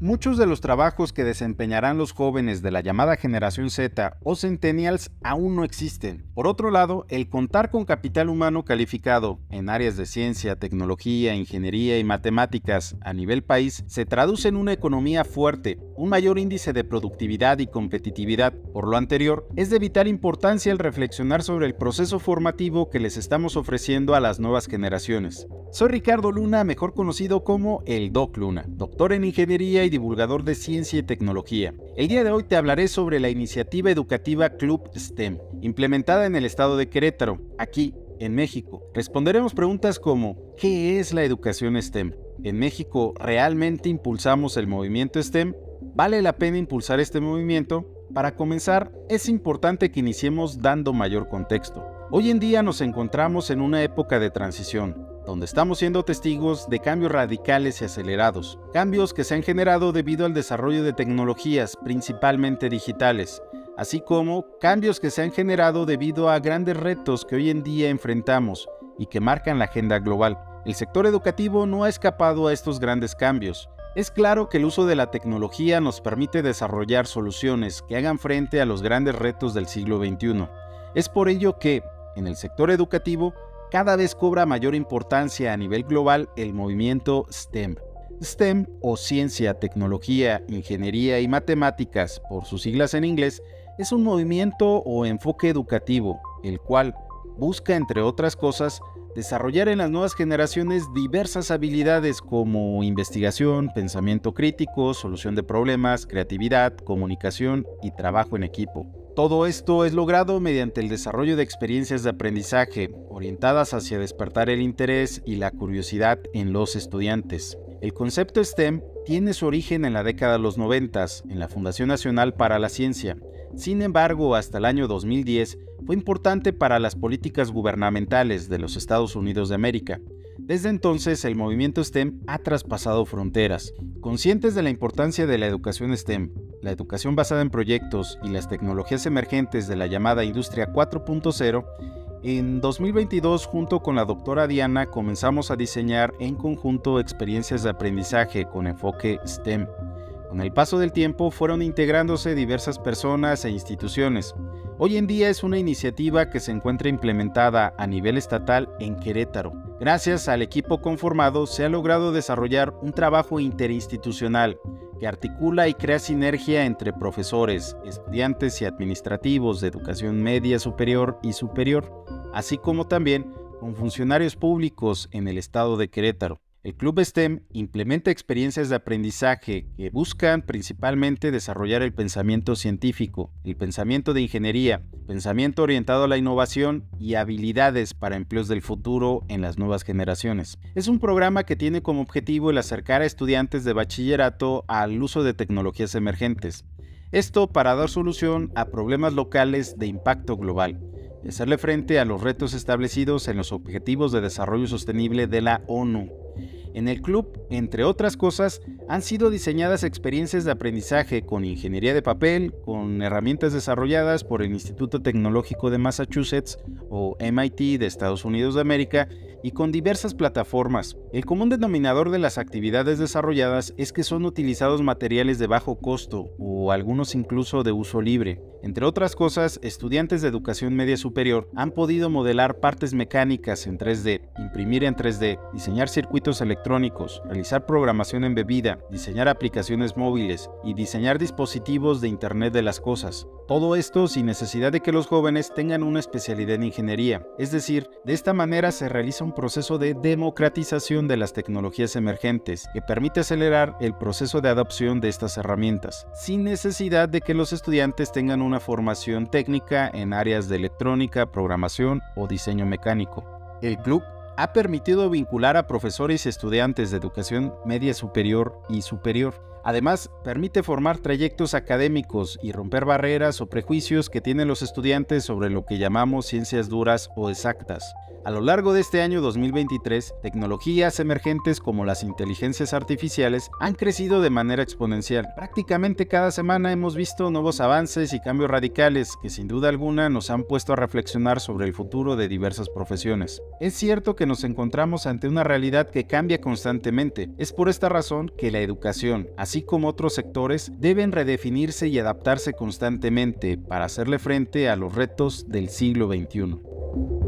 Muchos de los trabajos que desempeñarán los jóvenes de la llamada generación Z o centennials aún no existen. Por otro lado, el contar con capital humano calificado en áreas de ciencia, tecnología, ingeniería y matemáticas a nivel país se traduce en una economía fuerte, un mayor índice de productividad y competitividad. Por lo anterior, es de vital importancia el reflexionar sobre el proceso formativo que les estamos ofreciendo a las nuevas generaciones. Soy Ricardo Luna, mejor conocido como el Doc Luna, doctor en ingeniería y divulgador de ciencia y tecnología. El día de hoy te hablaré sobre la iniciativa educativa Club STEM, implementada en el estado de Querétaro, aquí, en México. Responderemos preguntas como ¿qué es la educación STEM? ¿En México realmente impulsamos el movimiento STEM? ¿Vale la pena impulsar este movimiento? Para comenzar, es importante que iniciemos dando mayor contexto. Hoy en día nos encontramos en una época de transición, donde estamos siendo testigos de cambios radicales y acelerados, cambios que se han generado debido al desarrollo de tecnologías, principalmente digitales, así como cambios que se han generado debido a grandes retos que hoy en día enfrentamos y que marcan la agenda global. El sector educativo no ha escapado a estos grandes cambios. Es claro que el uso de la tecnología nos permite desarrollar soluciones que hagan frente a los grandes retos del siglo XXI. Es por ello que, en el sector educativo, cada vez cobra mayor importancia a nivel global el movimiento STEM. STEM o Ciencia, Tecnología, Ingeniería y Matemáticas, por sus siglas en inglés, es un movimiento o enfoque educativo, el cual busca, entre otras cosas, desarrollar en las nuevas generaciones diversas habilidades como investigación, pensamiento crítico, solución de problemas, creatividad, comunicación y trabajo en equipo. Todo esto es logrado mediante el desarrollo de experiencias de aprendizaje orientadas hacia despertar el interés y la curiosidad en los estudiantes. El concepto STEM tiene su origen en la década de los 90 en la Fundación Nacional para la Ciencia. Sin embargo, hasta el año 2010 fue importante para las políticas gubernamentales de los Estados Unidos de América. Desde entonces, el movimiento STEM ha traspasado fronteras. Conscientes de la importancia de la educación STEM, la educación basada en proyectos y las tecnologías emergentes de la llamada Industria 4.0, en 2022 junto con la doctora Diana comenzamos a diseñar en conjunto experiencias de aprendizaje con enfoque STEM. Con el paso del tiempo fueron integrándose diversas personas e instituciones. Hoy en día es una iniciativa que se encuentra implementada a nivel estatal en Querétaro. Gracias al equipo conformado se ha logrado desarrollar un trabajo interinstitucional que articula y crea sinergia entre profesores, estudiantes y administrativos de educación media superior y superior, así como también con funcionarios públicos en el estado de Querétaro. El Club STEM implementa experiencias de aprendizaje que buscan principalmente desarrollar el pensamiento científico, el pensamiento de ingeniería, pensamiento orientado a la innovación y habilidades para empleos del futuro en las nuevas generaciones. Es un programa que tiene como objetivo el acercar a estudiantes de bachillerato al uso de tecnologías emergentes. Esto para dar solución a problemas locales de impacto global hacerle frente a los retos establecidos en los Objetivos de Desarrollo Sostenible de la ONU. En el club, entre otras cosas, han sido diseñadas experiencias de aprendizaje con ingeniería de papel, con herramientas desarrolladas por el Instituto Tecnológico de Massachusetts o MIT de Estados Unidos de América y con diversas plataformas. El común denominador de las actividades desarrolladas es que son utilizados materiales de bajo costo o algunos incluso de uso libre. Entre otras cosas, estudiantes de educación media superior han podido modelar partes mecánicas en 3D, imprimir en 3D, diseñar circuitos electrónicos, realizar programación en bebida, diseñar aplicaciones móviles y diseñar dispositivos de Internet de las Cosas. Todo esto sin necesidad de que los jóvenes tengan una especialidad en ingeniería. Es decir, de esta manera se realiza un proceso de democratización de las tecnologías emergentes que permite acelerar el proceso de adopción de estas herramientas, sin necesidad de que los estudiantes tengan una formación técnica en áreas de electrónica, programación o diseño mecánico. El club ha permitido vincular a profesores y estudiantes de educación media superior y superior Además, permite formar trayectos académicos y romper barreras o prejuicios que tienen los estudiantes sobre lo que llamamos ciencias duras o exactas. A lo largo de este año 2023, tecnologías emergentes como las inteligencias artificiales han crecido de manera exponencial. Prácticamente cada semana hemos visto nuevos avances y cambios radicales que sin duda alguna nos han puesto a reflexionar sobre el futuro de diversas profesiones. Es cierto que nos encontramos ante una realidad que cambia constantemente. Es por esta razón que la educación, así como otros sectores, deben redefinirse y adaptarse constantemente para hacerle frente a los retos del siglo XXI.